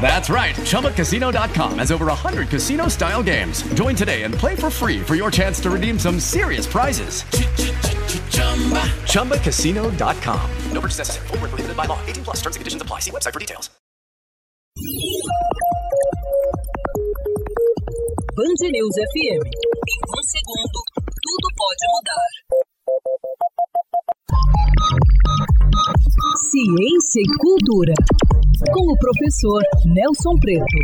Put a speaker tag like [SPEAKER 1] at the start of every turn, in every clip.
[SPEAKER 1] That's right. ChumbaCasino.com has over 100 casino style games. Join today and play for free for your chance to redeem some serious prizes. ChumbaCasino.com.
[SPEAKER 2] No purchase necessary. Where prohibited by law. 18 plus terms and conditions apply. See website for details.
[SPEAKER 3] Band News FM. Em um segundo, tudo pode mudar. Ciência e cultura. Com o professor Nelson Preto.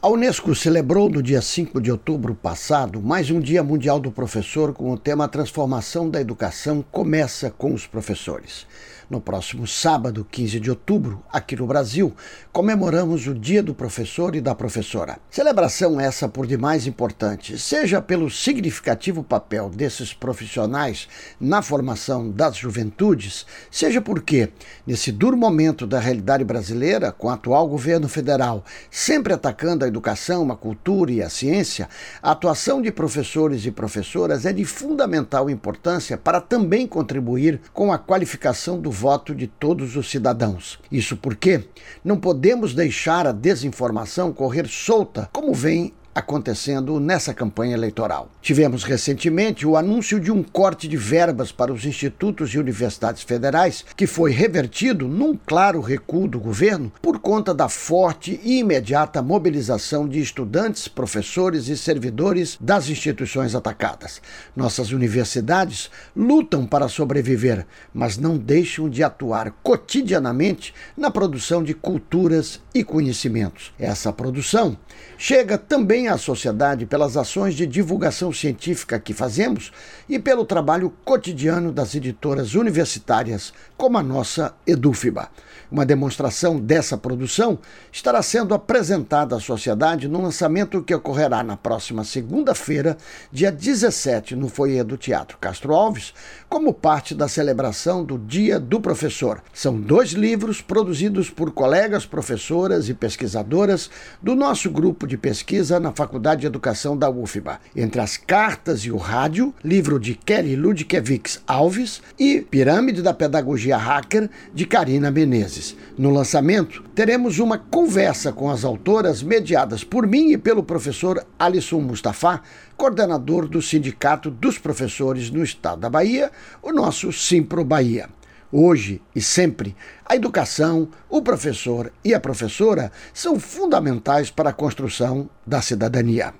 [SPEAKER 4] A Unesco celebrou no dia 5 de outubro passado mais um Dia Mundial do Professor com o tema Transformação da Educação começa com os professores. No próximo sábado, 15 de outubro, aqui no Brasil, comemoramos o Dia do Professor e da Professora. Celebração essa por demais importante, seja pelo significativo papel desses profissionais na formação das juventudes, seja porque, nesse duro momento da realidade brasileira, com o atual governo federal sempre atacando a educação, a cultura e a ciência, a atuação de professores e professoras é de fundamental importância para também contribuir com a qualificação do voto de todos os cidadãos. Isso porque não podemos deixar a desinformação correr solta, como vem acontecendo nessa campanha eleitoral. Tivemos recentemente o anúncio de um corte de verbas para os institutos e universidades federais, que foi revertido num claro recuo do governo por conta da forte e imediata mobilização de estudantes, professores e servidores das instituições atacadas. Nossas universidades lutam para sobreviver, mas não deixam de atuar cotidianamente na produção de culturas e conhecimentos. Essa produção chega também à sociedade pelas ações de divulgação científica que fazemos e pelo trabalho cotidiano das editoras universitárias, como a nossa Edúfiba. Uma demonstração dessa produção estará sendo apresentada à sociedade no lançamento que ocorrerá na próxima segunda-feira, dia 17, no foyer do Teatro Castro Alves, como parte da celebração do Dia do Professor. São dois livros produzidos por colegas professoras e pesquisadoras do nosso grupo de pesquisa na Faculdade de Educação da UFBA. Entre as cartas e o rádio, livro de Kelly Ludkiewicz Alves e Pirâmide da Pedagogia Hacker, de Karina Menezes. No lançamento, teremos uma conversa com as autoras mediadas por mim e pelo professor Alisson Mustafa, coordenador do Sindicato dos Professores no Estado da Bahia, o nosso Simpro Bahia. Hoje e sempre, a educação, o professor e a professora são fundamentais para a construção da cidadania.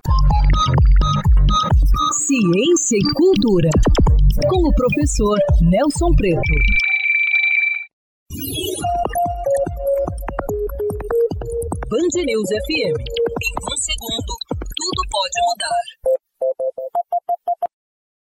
[SPEAKER 3] Ciência e Cultura, com o professor Nelson Preto. Band News FM. Em um segundo, tudo pode mudar.